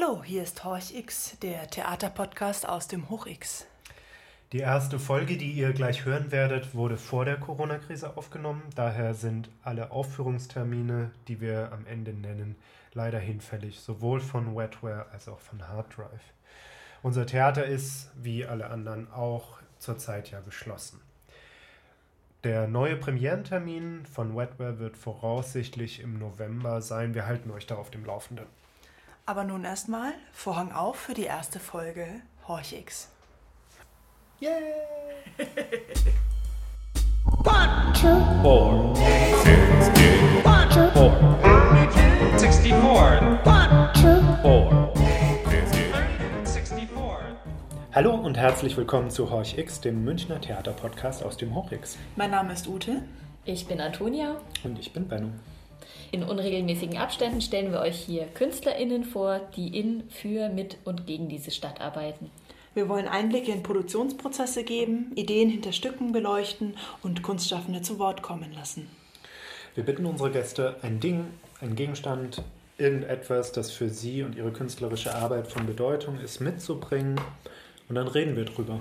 Hallo, hier ist Horch X, der Theaterpodcast aus dem Hoch X. Die erste Folge, die ihr gleich hören werdet, wurde vor der Corona-Krise aufgenommen. Daher sind alle Aufführungstermine, die wir am Ende nennen, leider hinfällig, sowohl von Wetware als auch von Harddrive. Unser Theater ist, wie alle anderen auch, zurzeit ja geschlossen. Der neue Premierentermin von Wetware wird voraussichtlich im November sein. Wir halten euch da auf dem Laufenden. Aber nun erstmal Vorhang auf für die erste Folge Horch X. Yay! One, two, four, sixty, one, two, four, sixty-four, one, two, four, Hallo und herzlich willkommen zu Horch X, dem Münchner Theaterpodcast aus dem Hoch X. Mein Name ist Ute. Ich bin Antonia. Und ich bin Benno. In unregelmäßigen Abständen stellen wir euch hier KünstlerInnen vor, die in, für, mit und gegen diese Stadt arbeiten. Wir wollen Einblicke in Produktionsprozesse geben, Ideen hinter Stücken beleuchten und Kunstschaffende zu Wort kommen lassen. Wir bitten unsere Gäste, ein Ding, ein Gegenstand, irgendetwas, das für sie und ihre künstlerische Arbeit von Bedeutung ist, mitzubringen. Und dann reden wir drüber.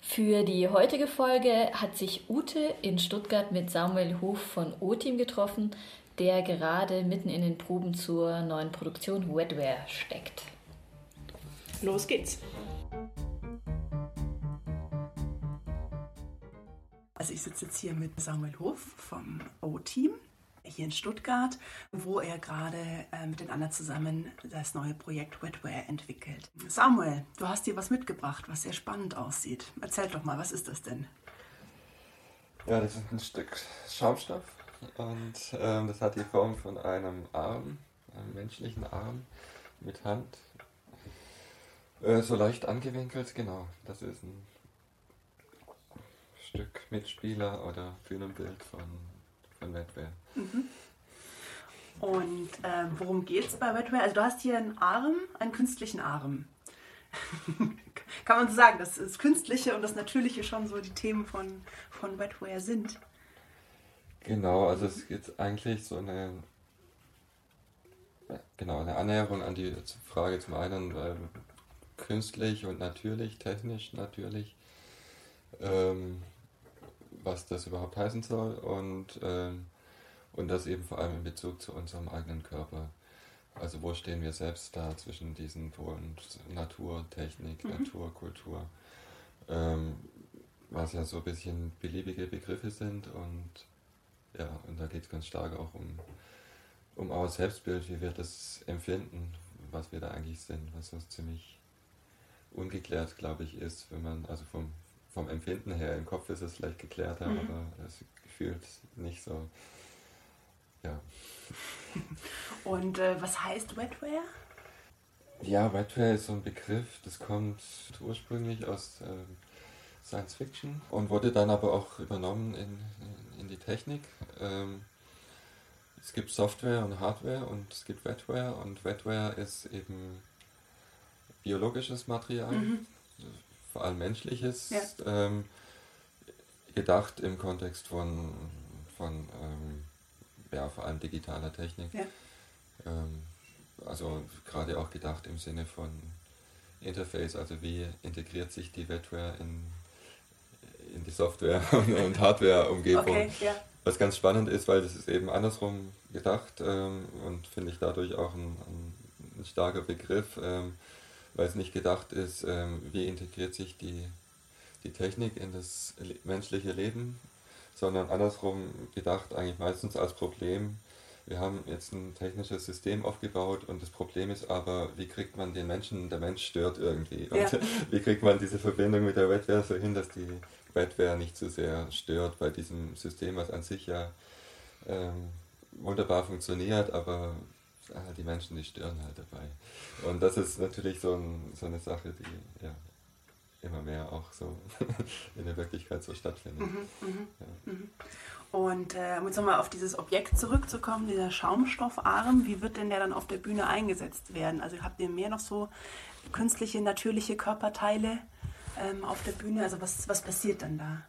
Für die heutige Folge hat sich Ute in Stuttgart mit Samuel Hof von O-Team getroffen, der gerade mitten in den Proben zur neuen Produktion Wetware steckt. Los geht's! Also ich sitze jetzt hier mit Samuel Hof vom O-Team hier in Stuttgart, wo er gerade äh, mit den anderen zusammen das neue Projekt Wetware entwickelt. Samuel, du hast dir was mitgebracht, was sehr spannend aussieht. Erzähl doch mal, was ist das denn? Ja, das ist ein Stück Schaumstoff und ähm, das hat die Form von einem Arm, einem menschlichen Arm mit Hand. Äh, so leicht angewinkelt, genau. Das ist ein Stück Mitspieler oder Bühnenbild von, von Wetware. Mhm. Und ähm, worum geht es bei Wetware? Also du hast hier einen Arm, einen künstlichen Arm. Kann man so sagen, dass das Künstliche und das Natürliche schon so die Themen von, von Wetware sind. Genau, also es geht eigentlich so eine, genau, eine Annäherung an die Frage zum einen äh, künstlich und natürlich, technisch natürlich, ähm, was das überhaupt heißen soll und ähm, und das eben vor allem in Bezug zu unserem eigenen Körper. Also wo stehen wir selbst da zwischen diesen Polen Natur, Technik, mhm. Natur, Kultur, ähm, was ja so ein bisschen beliebige Begriffe sind und ja, und da geht es ganz stark auch um, um our Selbstbild, wie wir das empfinden, was wir da eigentlich sind, was so ziemlich ungeklärt, glaube ich, ist, wenn man, also vom, vom Empfinden her, im Kopf ist es vielleicht geklärter, mhm. aber es fühlt nicht so ja. Und äh, was heißt Wetware? Ja, Wetware ist so ein Begriff, das kommt ursprünglich aus äh, Science Fiction und wurde dann aber auch übernommen in, in die Technik. Ähm, es gibt Software und Hardware und es gibt Wetware und Wetware ist eben biologisches Material, mhm. vor allem menschliches, ja. ähm, gedacht im Kontext von, von ähm, ja, vor allem digitaler Technik. Ja. Ähm, also gerade auch gedacht im Sinne von Interface, also wie integriert sich die Wetware in, in die Software- und Hardware-Umgebung. Okay, ja. Was ganz spannend ist, weil das ist eben andersrum gedacht ähm, und finde ich dadurch auch ein, ein, ein starker Begriff, ähm, weil es nicht gedacht ist, ähm, wie integriert sich die, die Technik in das menschliche Leben sondern andersrum gedacht eigentlich meistens als Problem. Wir haben jetzt ein technisches System aufgebaut und das Problem ist aber, wie kriegt man den Menschen, der Mensch stört irgendwie. Ja. Und wie kriegt man diese Verbindung mit der Wetware so hin, dass die Wetware nicht zu so sehr stört bei diesem System, was an sich ja ähm, wunderbar funktioniert, aber ah, die Menschen, die stören halt dabei. Und das ist natürlich so, ein, so eine Sache, die ja, immer mehr auch so in der Wirklichkeit so stattfindet. Mhm, mhm, ja. mhm. Und äh, um jetzt nochmal auf dieses Objekt zurückzukommen, dieser Schaumstoffarm, wie wird denn der dann auf der Bühne eingesetzt werden? Also habt ihr mehr noch so künstliche, natürliche Körperteile ähm, auf der Bühne? Also was, was passiert dann da?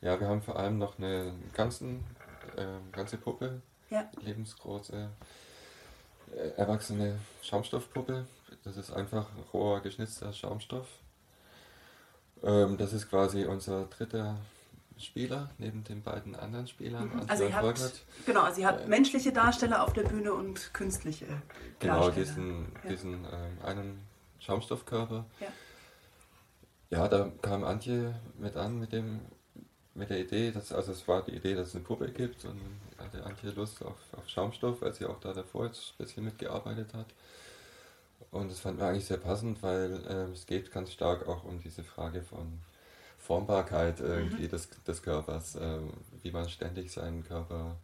Ja, wir haben vor allem noch eine ganzen, äh, ganze Puppe, ja. lebensgroße, äh, erwachsene Schaumstoffpuppe. Das ist einfach roher geschnitzter Schaumstoff. Ähm, das ist quasi unser dritter Spieler neben den beiden anderen Spielern. Mhm. Also ihr habt, genau, also ihr habt äh, menschliche Darsteller auf der Bühne und künstliche Genau, diesen, ja. diesen ähm, einen Schaumstoffkörper. Ja. ja, da kam Antje mit an mit dem mit der Idee, dass, also es war die Idee, dass es eine Puppe gibt und hatte Antje Lust auf, auf Schaumstoff, weil sie auch da davor jetzt ein bisschen mitgearbeitet hat. Und das fand wir eigentlich sehr passend, weil äh, es geht ganz stark auch um diese Frage von Formbarkeit irgendwie mhm. des, des Körpers, äh, wie man ständig seinen Körper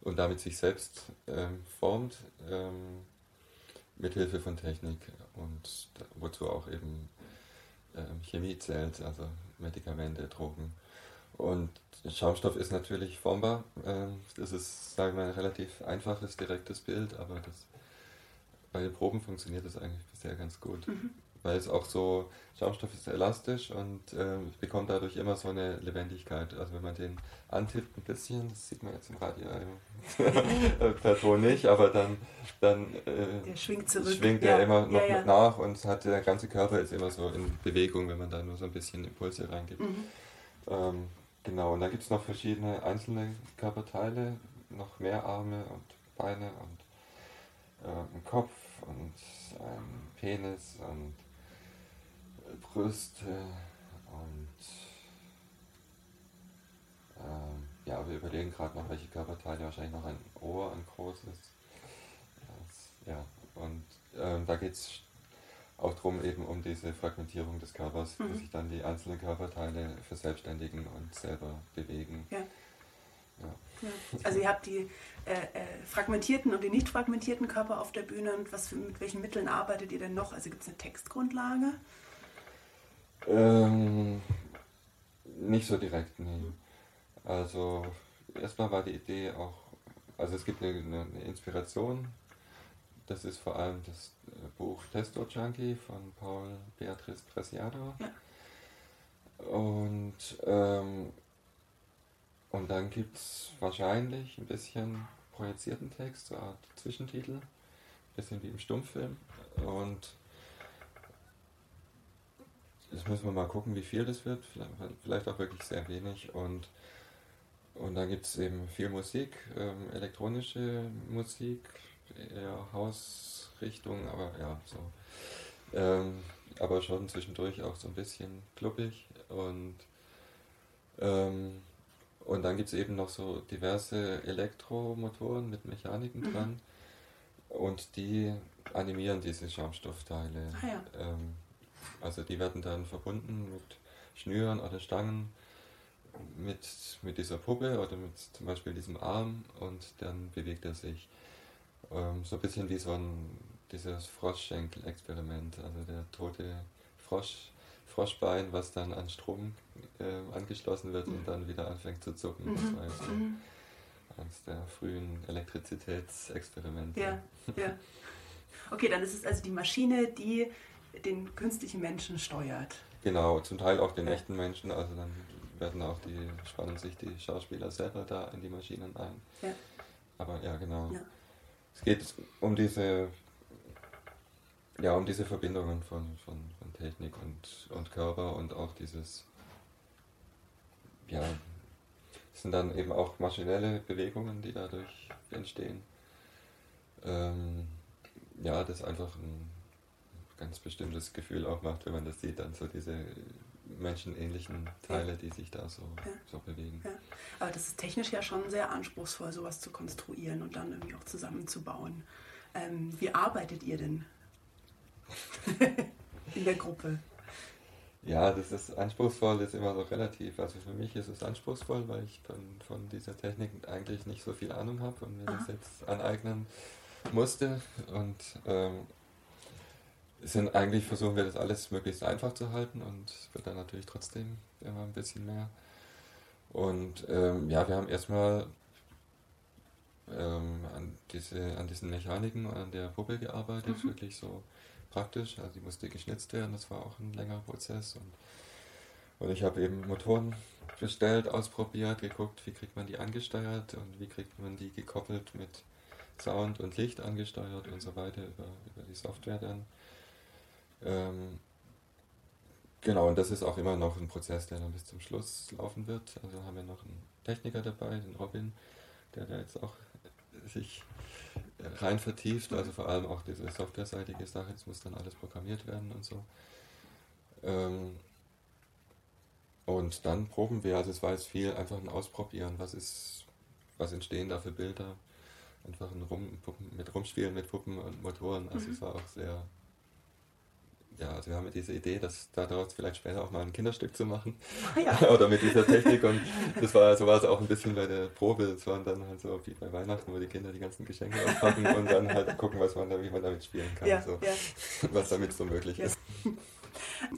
und damit sich selbst ähm, formt, ähm, mithilfe von Technik und wozu auch eben ähm, Chemie zählt, also Medikamente, Drogen. Und Schaumstoff ist natürlich formbar. Ähm, das ist, sagen wir mal, ein relativ einfaches, direktes Bild, aber das, bei den Proben funktioniert das eigentlich bisher ganz gut. Mhm weil es auch so, Schaumstoff ist elastisch und äh, bekommt dadurch immer so eine Lebendigkeit. Also wenn man den antippt ein bisschen, das sieht man jetzt im Radio äh, per Ton nicht, aber dann, dann äh, der schwingt, zurück. schwingt ja. er immer noch ja, ja. mit nach und hat, der ganze Körper ist immer so in Bewegung, wenn man da nur so ein bisschen Impulse reingibt. Mhm. Ähm, genau, und da gibt es noch verschiedene einzelne Körperteile, noch mehr Arme und Beine und äh, einen Kopf und einen Penis und Brüste und ähm, ja, wir überlegen gerade noch, welche Körperteile, wahrscheinlich noch ein Ohr, ein großes. Das, ja, und ähm, da geht es auch darum, eben um diese Fragmentierung des Körpers, mhm. dass sich dann die einzelnen Körperteile verselbstständigen und selber bewegen. Ja. Ja. Also ihr habt die äh, äh, fragmentierten und die nicht fragmentierten Körper auf der Bühne und was für, mit welchen Mitteln arbeitet ihr denn noch? Also gibt es eine Textgrundlage? Ähm, nicht so direkt, nee. Also erstmal war die Idee auch, also es gibt eine, eine Inspiration. Das ist vor allem das äh, Buch Testo Junkie von Paul Beatrice Preciado. Ja. Und, ähm, und dann gibt es wahrscheinlich ein bisschen projizierten Text, so eine Art Zwischentitel, ein bisschen wie im Stummfilm. Und Jetzt müssen wir mal gucken, wie viel das wird. Vielleicht auch wirklich sehr wenig. Und, und dann gibt es eben viel Musik, ähm, elektronische Musik, eher Hausrichtung, aber ja, so. Ähm, aber schon zwischendurch auch so ein bisschen kluppig. Und, ähm, und dann gibt es eben noch so diverse Elektromotoren mit Mechaniken mhm. dran. Und die animieren diese Schaumstoffteile. Ah, ja. ähm, also die werden dann verbunden mit Schnüren oder Stangen mit, mit dieser Puppe oder mit zum Beispiel diesem Arm und dann bewegt er sich. Ähm, so ein bisschen wie so ein dieses Froschschenkel-Experiment, also der tote Frosch, Froschbein, was dann an Strom äh, angeschlossen wird und dann wieder anfängt zu zucken. Mhm. Das war jetzt so mhm. eines der frühen Elektrizitätsexperimente. Ja, ja. Okay, dann ist es also die Maschine, die den künstlichen Menschen steuert. Genau, zum Teil auch den ja. echten Menschen. Also dann werden auch die, spannen sich die Schauspieler selber da in die Maschinen ein. Ja. Aber ja, genau. Ja. Es geht um diese, ja, um diese Verbindungen von, von Technik und, und Körper und auch dieses, ja, es sind dann eben auch maschinelle Bewegungen, die dadurch entstehen. Ähm, ja, das einfach ein ganz bestimmtes Gefühl auch macht, wenn man das sieht, dann so diese menschenähnlichen Teile, die sich da so, ja. so bewegen. Ja. Aber das ist technisch ja schon sehr anspruchsvoll, sowas zu konstruieren und dann irgendwie auch zusammenzubauen. Ähm, wie arbeitet ihr denn in der Gruppe? Ja, das ist anspruchsvoll, ist immer so relativ. Also für mich ist es anspruchsvoll, weil ich von, von dieser Technik eigentlich nicht so viel Ahnung habe und mir Aha. das jetzt aneignen musste. Und ähm, sind eigentlich versuchen wir das alles möglichst einfach zu halten und es wird dann natürlich trotzdem immer ein bisschen mehr. Und ähm, ja, wir haben erstmal ähm, diese, an diesen Mechaniken und an der Puppe gearbeitet, mhm. wirklich so praktisch. Also die musste geschnitzt werden, das war auch ein längerer Prozess. Und, und ich habe eben Motoren bestellt, ausprobiert, geguckt, wie kriegt man die angesteuert und wie kriegt man die gekoppelt mit Sound und Licht angesteuert und so weiter über, über die Software dann. Ähm, genau, und das ist auch immer noch ein Prozess, der dann bis zum Schluss laufen wird. Also haben wir noch einen Techniker dabei, den Robin, der da jetzt auch sich rein vertieft, also vor allem auch diese softwareseitige Sache, jetzt muss dann alles programmiert werden und so. Ähm, und dann proben wir, also es war jetzt viel einfach ein Ausprobieren, was ist, was entstehen da für Bilder, einfach ein Rum, Puppen, mit Rumspielen mit Puppen und Motoren, also mhm. es war auch sehr, ja, also wir haben ja diese Idee, dass daraus vielleicht später auch mal ein Kinderstück zu machen. Ah, ja. Oder mit dieser Technik. Und das war, so war es auch ein bisschen bei der Probe. Es waren dann halt so wie bei Weihnachten, wo die Kinder die ganzen Geschenke auspacken und dann halt gucken, was man da, wie man damit spielen kann. Ja, so, ja. Was damit so möglich ist.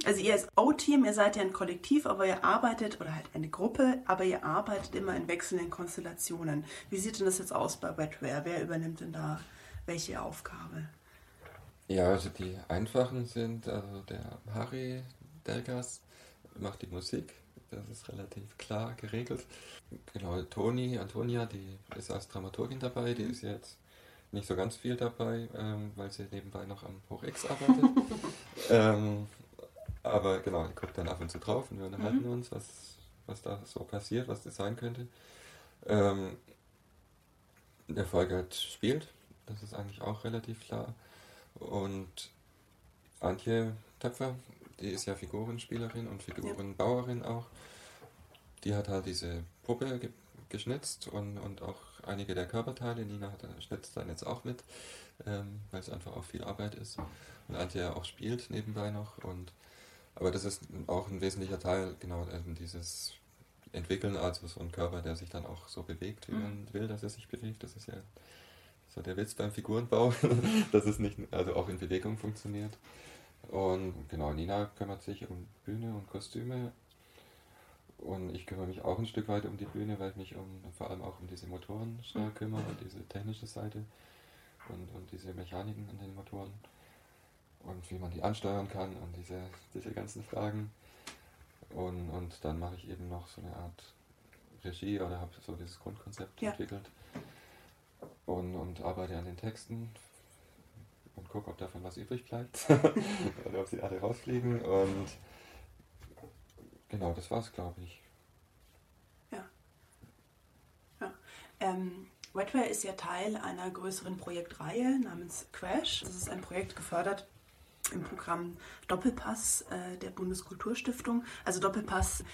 Also ihr als O-Team, ihr seid ja ein Kollektiv, aber ihr arbeitet, oder halt eine Gruppe, aber ihr arbeitet immer in wechselnden Konstellationen. Wie sieht denn das jetzt aus bei Wetware? Wer übernimmt denn da welche Aufgabe? Ja, also die einfachen sind, also der Harry Delgas macht die Musik, das ist relativ klar geregelt. Genau, Toni, Antonia, die ist als Dramaturgin dabei, die ist jetzt nicht so ganz viel dabei, ähm, weil sie nebenbei noch am Hoch X arbeitet. ähm, aber genau, die guckt dann ab und zu drauf und wir unterhalten mhm. uns, was, was da so passiert, was das sein könnte. Ähm, der Volkert spielt, das ist eigentlich auch relativ klar. Und Antje Töpfer, die ist ja Figurenspielerin und Figurenbauerin auch. Die hat halt diese Puppe ge geschnitzt und, und auch einige der Körperteile. Nina hat, schnitzt dann jetzt auch mit, ähm, weil es einfach auch viel Arbeit ist. Und Antje auch spielt nebenbei noch. Und, aber das ist auch ein wesentlicher Teil, genau, dieses Entwickeln, also so ein Körper, der sich dann auch so bewegt, wie mhm. man will, dass er sich bewegt. Das ist ja so der Witz beim Figurenbau, dass es nicht, also auch in Bewegung funktioniert. Und genau, Nina kümmert sich um Bühne und Kostüme. Und ich kümmere mich auch ein Stück weit um die Bühne, weil ich mich um, vor allem auch um diese Motoren schnell kümmere und diese technische Seite und, und diese Mechaniken an den Motoren und wie man die ansteuern kann und diese, diese ganzen Fragen. Und, und dann mache ich eben noch so eine Art Regie oder habe so dieses Grundkonzept ja. entwickelt und, und arbeite an den Texten und gucke, ob davon was übrig bleibt oder ob sie alle rausfliegen. Und genau, das war's, glaube ich. Ja. ja. Ähm, Wetware ist ja Teil einer größeren Projektreihe namens Crash. Das ist ein Projekt gefördert im Programm Doppelpass äh, der Bundeskulturstiftung. Also Doppelpass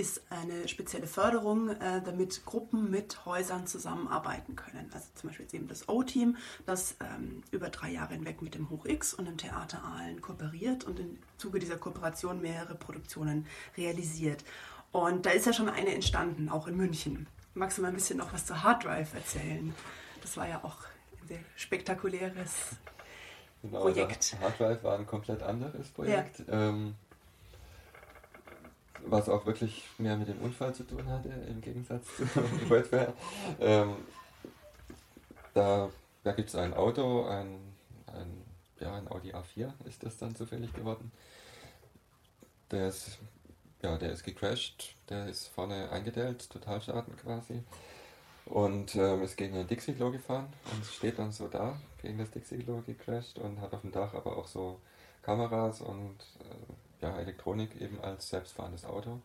ist eine spezielle Förderung, äh, damit Gruppen mit Häusern zusammenarbeiten können. Also zum Beispiel jetzt eben das O-Team, das ähm, über drei Jahre hinweg mit dem Hoch X und dem Theater Aalen kooperiert und im Zuge dieser Kooperation mehrere Produktionen realisiert. Und da ist ja schon eine entstanden, auch in München. Magst du mal ein bisschen noch was zu Hard Drive erzählen? Das war ja auch ein sehr spektakuläres genau, Projekt. Hard Drive war ein komplett anderes Projekt. Ja. Ähm, was auch wirklich mehr mit dem Unfall zu tun hatte, im Gegensatz zu Wetware. Ähm, da da gibt es ein Auto, ein, ein, ja, ein Audi A4 ist das dann zufällig geworden. Der ist, ja, der ist gecrashed, der ist vorne eingedellt, Totalschaden quasi. Und ähm, ist gegen ein Dixie-Klo gefahren und steht dann so da, gegen das Dixie-Klo gecrashed und hat auf dem Dach aber auch so Kameras und äh, ja, Elektronik eben als selbstfahrendes Auto.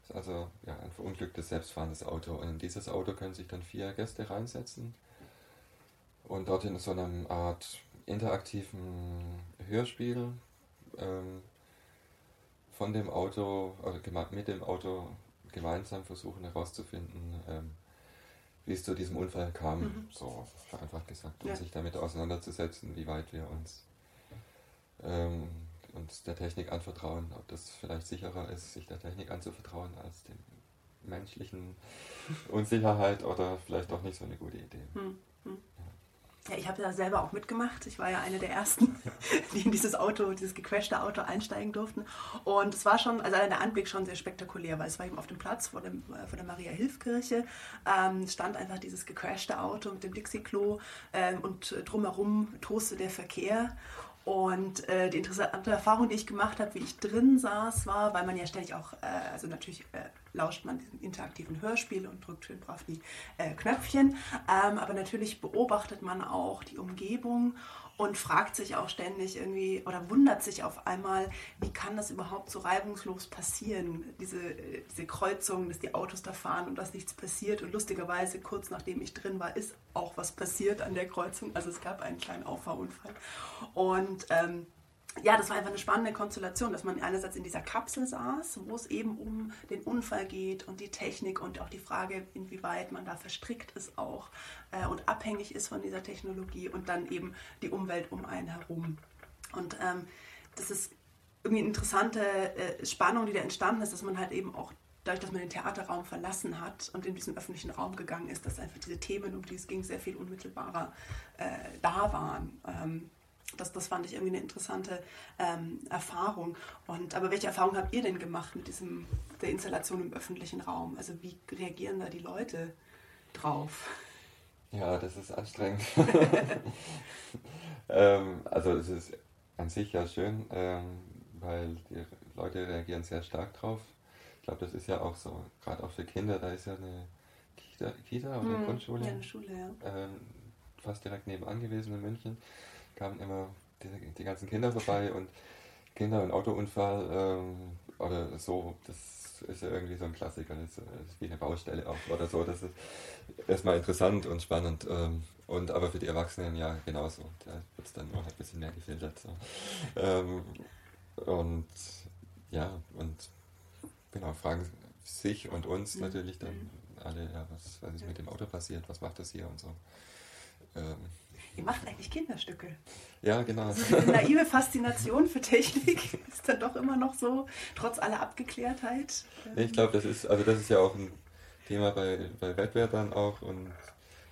Das ist also ja, ein verunglücktes selbstfahrendes Auto. Und in dieses Auto können sich dann vier Gäste reinsetzen und dort in so einer Art interaktiven Hörspiel ähm, von dem Auto oder mit dem Auto gemeinsam versuchen herauszufinden, ähm, wie es zu diesem Unfall kam, mhm. so vereinfacht gesagt, um ja. sich damit auseinanderzusetzen, wie weit wir uns ähm, uns der Technik anvertrauen, ob das vielleicht sicherer ist, sich der Technik anzuvertrauen als dem menschlichen Unsicherheit oder vielleicht doch nicht so eine gute Idee. Hm, hm. Ja, ich habe da selber auch mitgemacht. Ich war ja eine der ersten, die in dieses Auto, dieses gecrashte Auto einsteigen durften. Und es war schon, also der Anblick schon sehr spektakulär, weil es war eben auf dem Platz vor, dem, äh, vor der Maria-Hilf-Kirche. Ähm, stand einfach dieses gecrashte Auto mit dem Dixie-Klo ähm, und drumherum toste der Verkehr. Und äh, die interessante Erfahrung, die ich gemacht habe, wie ich drin saß, war, weil man ja ständig auch, äh, also natürlich äh, lauscht man diesem interaktiven Hörspiel und drückt schön brav die äh, Knöpfchen, ähm, aber natürlich beobachtet man auch die Umgebung und fragt sich auch ständig irgendwie oder wundert sich auf einmal, wie kann das überhaupt so reibungslos passieren, diese, diese Kreuzung, dass die Autos da fahren und dass nichts passiert. Und lustigerweise, kurz nachdem ich drin war, ist auch was passiert an der Kreuzung. Also es gab einen kleinen Auffahrunfall. Und ähm, ja, das war einfach eine spannende Konstellation, dass man einerseits in dieser Kapsel saß, wo es eben um den Unfall geht und die Technik und auch die Frage, inwieweit man da verstrickt ist auch äh, und abhängig ist von dieser Technologie und dann eben die Umwelt um einen herum. Und ähm, das ist irgendwie eine interessante äh, Spannung, die da entstanden ist, dass man halt eben auch dadurch, dass man den Theaterraum verlassen hat und in diesen öffentlichen Raum gegangen ist, dass einfach diese Themen, um die es ging, sehr viel unmittelbarer äh, da waren. Ähm, das, das fand ich irgendwie eine interessante ähm, Erfahrung. Und, aber welche Erfahrung habt ihr denn gemacht mit diesem, der Installation im öffentlichen Raum? Also wie reagieren da die Leute drauf? Ja, das ist anstrengend. ähm, also es ist an sich ja schön, ähm, weil die Leute reagieren sehr stark drauf. Ich glaube, das ist ja auch so, gerade auch für Kinder, da ist ja eine Kita, Kita oder eine hm, Grundschule. Ja, eine Schule, ja. Ähm, fast direkt nebenan gewesen in München kamen immer die, die ganzen Kinder vorbei und Kinder und Autounfall ähm, oder so, das ist ja irgendwie so ein Klassiker, das ist, wie eine Baustelle auch oder so. Das ist erstmal interessant und spannend. Ähm, und aber für die Erwachsenen ja genauso. Da wird es dann noch ein bisschen mehr gefiltert. So. Ähm, und ja, und genau, fragen sich und uns mhm. natürlich dann alle, ja, was, was ist mit dem Auto passiert, was macht das hier und so. Ihr macht eigentlich Kinderstücke. Ja, genau. Also diese naive Faszination für Technik ist dann doch immer noch so, trotz aller Abgeklärtheit. Ich glaube, das ist, also das ist ja auch ein Thema bei, bei Wettbewerbern auch und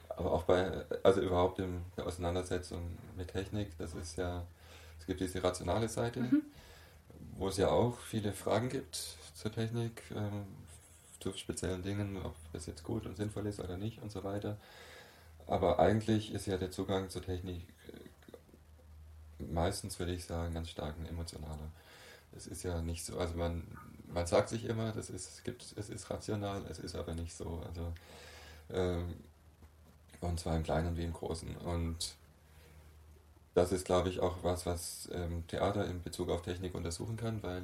aber auch bei, also überhaupt in der Auseinandersetzung mit Technik, das ist ja, es gibt diese rationale Seite, mhm. wo es ja auch viele Fragen gibt zur Technik, ähm, zu speziellen Dingen, ob das jetzt gut und sinnvoll ist oder nicht und so weiter. Aber eigentlich ist ja der Zugang zur Technik äh, meistens, würde ich sagen, ganz stark ein emotionaler. Es ist ja nicht so, also man, man sagt sich immer, das ist, es, gibt, es ist rational, es ist aber nicht so. Also, ähm, und zwar im Kleinen wie im Großen. Und das ist, glaube ich, auch was, was ähm, Theater in Bezug auf Technik untersuchen kann, weil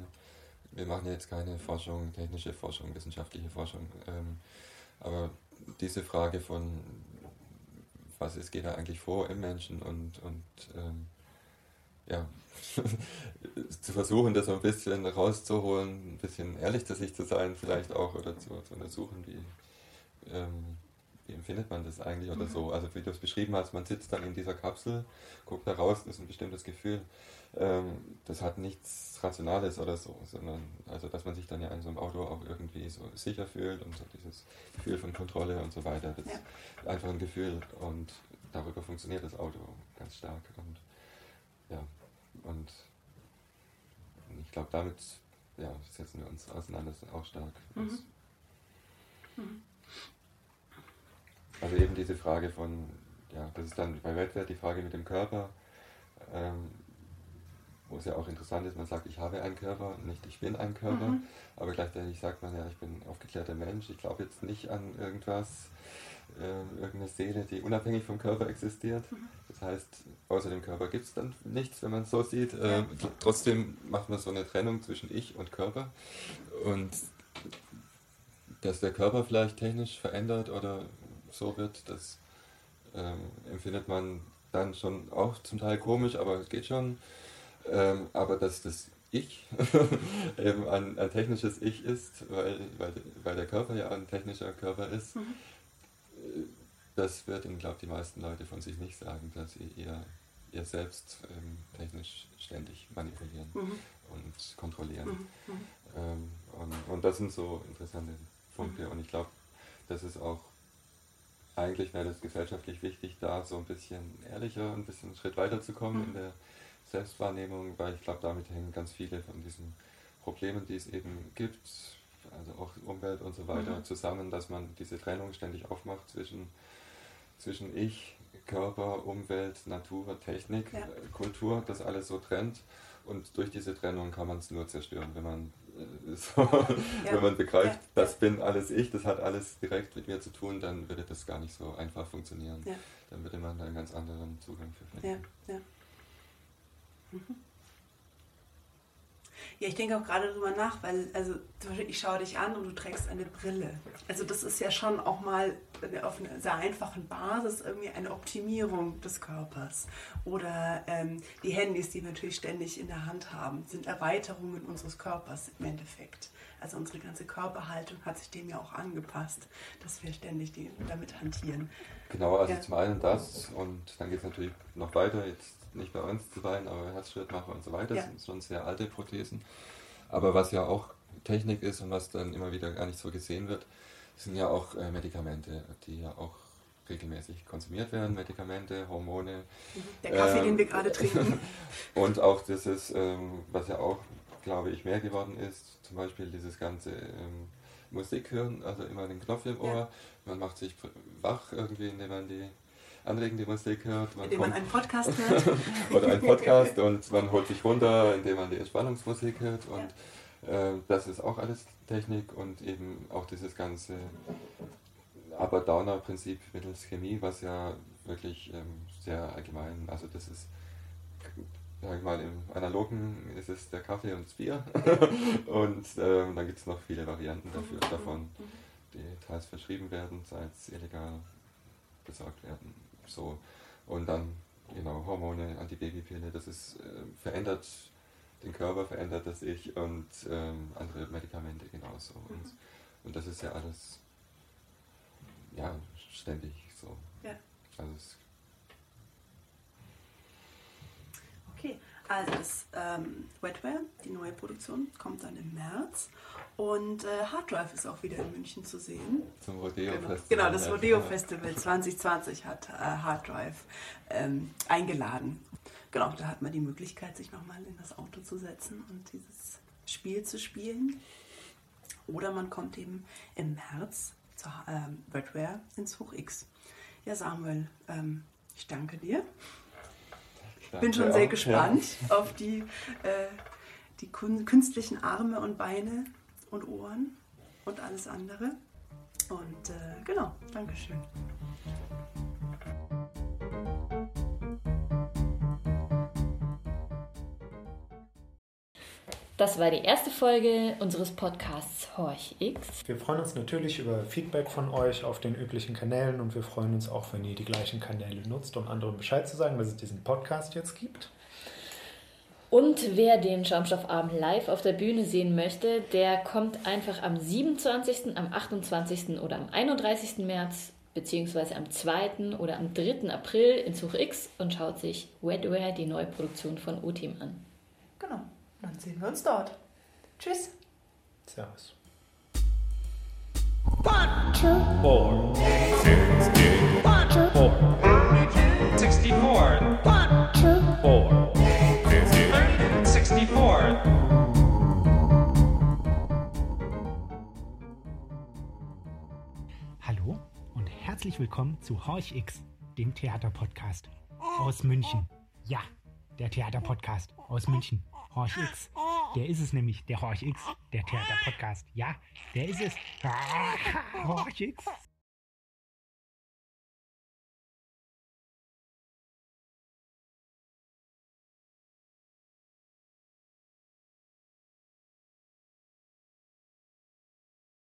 wir machen jetzt keine Forschung, technische Forschung, wissenschaftliche Forschung. Ähm, aber diese Frage von, was ist, geht da eigentlich vor im Menschen und, und ähm, ja, zu versuchen, das so ein bisschen rauszuholen, ein bisschen ehrlich zu sich zu sein, vielleicht auch, oder zu, zu untersuchen, wie, ähm, empfindet man das eigentlich oder so. Also wie du es beschrieben hast, man sitzt dann in dieser Kapsel, guckt da raus, das ist ein bestimmtes Gefühl. Ähm, das hat nichts Rationales oder so, sondern also dass man sich dann ja in so einem Auto auch irgendwie so sicher fühlt und so dieses Gefühl von Kontrolle und so weiter. Das ja. ist einfach ein Gefühl und darüber funktioniert das Auto ganz stark. Und ja, und ich glaube, damit ja, setzen wir uns auseinander auch stark. Mhm. Mhm. Also eben diese Frage von, ja, das ist dann bei Wettbewerb die Frage mit dem Körper. Ähm, wo es ja auch interessant ist, man sagt, ich habe einen Körper, nicht ich bin ein Körper, mhm. aber gleichzeitig sagt man ja, ich bin ein aufgeklärter Mensch, ich glaube jetzt nicht an irgendwas, äh, irgendeine Seele, die unabhängig vom Körper existiert. Mhm. Das heißt, außer dem Körper gibt es dann nichts, wenn man es so sieht. Äh, trotzdem macht man so eine Trennung zwischen Ich und Körper und dass der Körper vielleicht technisch verändert oder so wird, das ähm, empfindet man dann schon auch zum Teil komisch, aber es geht schon. Ähm, aber dass das Ich eben ein, ein, technisches Ich ist, weil, weil, weil der Körper ja ein technischer Körper ist, mhm. Äh, das wird glaube ich, die meisten Leute von sich nicht sagen, dass sie ihr, ihr selbst ähm, technisch ständig manipulieren mhm. und kontrollieren. Mhm. mhm. Ähm, und, und das sind so interessante Punkte. Mhm. Und ich glaube, das ist auch eigentlich wäre das gesellschaftlich wichtig, da so ein bisschen ehrlicher, ein bisschen einen Schritt weiter zu kommen mhm. in der Selbstwahrnehmung, weil ich glaube, damit hängen ganz viele von diesen Problemen, die es eben gibt, also auch Umwelt und so weiter, mhm. zusammen, dass man diese Trennung ständig aufmacht zwischen, zwischen Ich Körper, Umwelt, Natur, Technik, Ja. äh, Kultur, das alles so trennt. Und durch diese Trennung kann man es nur zerstören, wenn man, äh, so, wenn man begreift, Ja. das bin alles ich, das hat alles direkt mit mir zu tun, dann würde das gar nicht so einfach funktionieren. Ja. Dann würde man da einen ganz anderen Zugang für Ja, finden. ja. Mhm. Ja, ich denke auch gerade darüber nach, weil, also ich schaue dich an und du trägst eine Brille. Also das ist ja schon auch mal auf einer sehr einfachen Basis irgendwie eine Optimierung des Körpers. Oder ähm, die Handys, die wir natürlich ständig in der Hand haben, sind Erweiterungen unseres Körpers im Endeffekt. Also unsere ganze Körperhaltung hat sich dem ja auch angepasst, dass wir ständig die, damit hantieren. Genau, also Ja. zum einen das und dann geht es natürlich noch weiter, jetzt nicht bei uns zu Beinen, aber Herzschrittmacher und so weiter, Ja. das sind schon sehr alte Prothesen. Aber was ja auch Technik ist und was dann immer wieder gar nicht so gesehen wird, sind ja auch äh, Medikamente, die ja auch regelmäßig konsumiert werden, Medikamente, Hormone. Der Kaffee, Ähm, den wir gerade trinken. Und auch dieses, ähm, was ja auch, glaube ich, mehr geworden ist, zum Beispiel dieses ganze ähm, Musik hören, also immer den Knopf im Ohr. Ja. Man macht sich wach irgendwie, indem man die anregende Musik hört. Man indem man kommt- einen Podcast hört. oder einen Podcast und man holt sich runter, indem man die Entspannungsmusik hört und äh, das ist auch alles Technik und eben auch dieses ganze Upper-Downer-Prinzip mittels Chemie, was ja wirklich ähm, sehr allgemein, also das ist, sag ich mal, im Analogen ist es der Kaffee und das Bier und ähm, dann gibt es noch viele Varianten dafür, davon, die teils verschrieben werden, teils illegal besorgt werden. So. Und dann, genau, Hormone, Antibabypille, das ist, äh, verändert den Körper, verändert das Ich und ähm, andere Medikamente genauso. Und, und das ist ja alles, ja, ständig so. Ja. Also es, Okay, also das ähm, Wetware, die neue Produktion, kommt dann im März. Und äh, Hard Drive ist auch wieder in München zu sehen. zum Rodeo Genau, Festival. genau das ja. Rodeo Festival 2020 hat äh, Hard Drive ähm, eingeladen. Genau, da hat man die Möglichkeit, sich nochmal in das Auto zu setzen und dieses Spiel zu spielen. Oder man kommt eben im März zur ähm, Wetware ins Hoch X. Ja, Samuel, ähm, ich danke dir. Bin schon sehr auch, gespannt auf die, äh, die künstlichen Arme und Beine und Ohren und alles andere. Und äh, genau, Dankeschön. Das war die erste Folge unseres Podcasts Horch X. Wir freuen uns natürlich über Feedback von euch auf den üblichen Kanälen und wir freuen uns auch, wenn ihr die gleichen Kanäle nutzt, um anderen Bescheid zu sagen, dass es diesen Podcast jetzt gibt. Und wer den Schaumstoffabend live auf der Bühne sehen möchte, der kommt einfach am 27., am 28. oder am 31. März beziehungsweise am 2. oder am 3. April in Zug X und schaut sich Wetware, die neue Produktion von O-Team an. Genau, dann sehen wir uns dort. Tschüss. Servus. Four. Sixty. Four. Sixty-four. Four. Sixty. Sixty-four. Hallo und herzlich willkommen zu Horch X, dem Theaterpodcast aus München. Ja, der Theaterpodcast aus München. Horch X. Der ist es nämlich, der Horch X, der Theaterpodcast. Ja, der ist es. Horch X.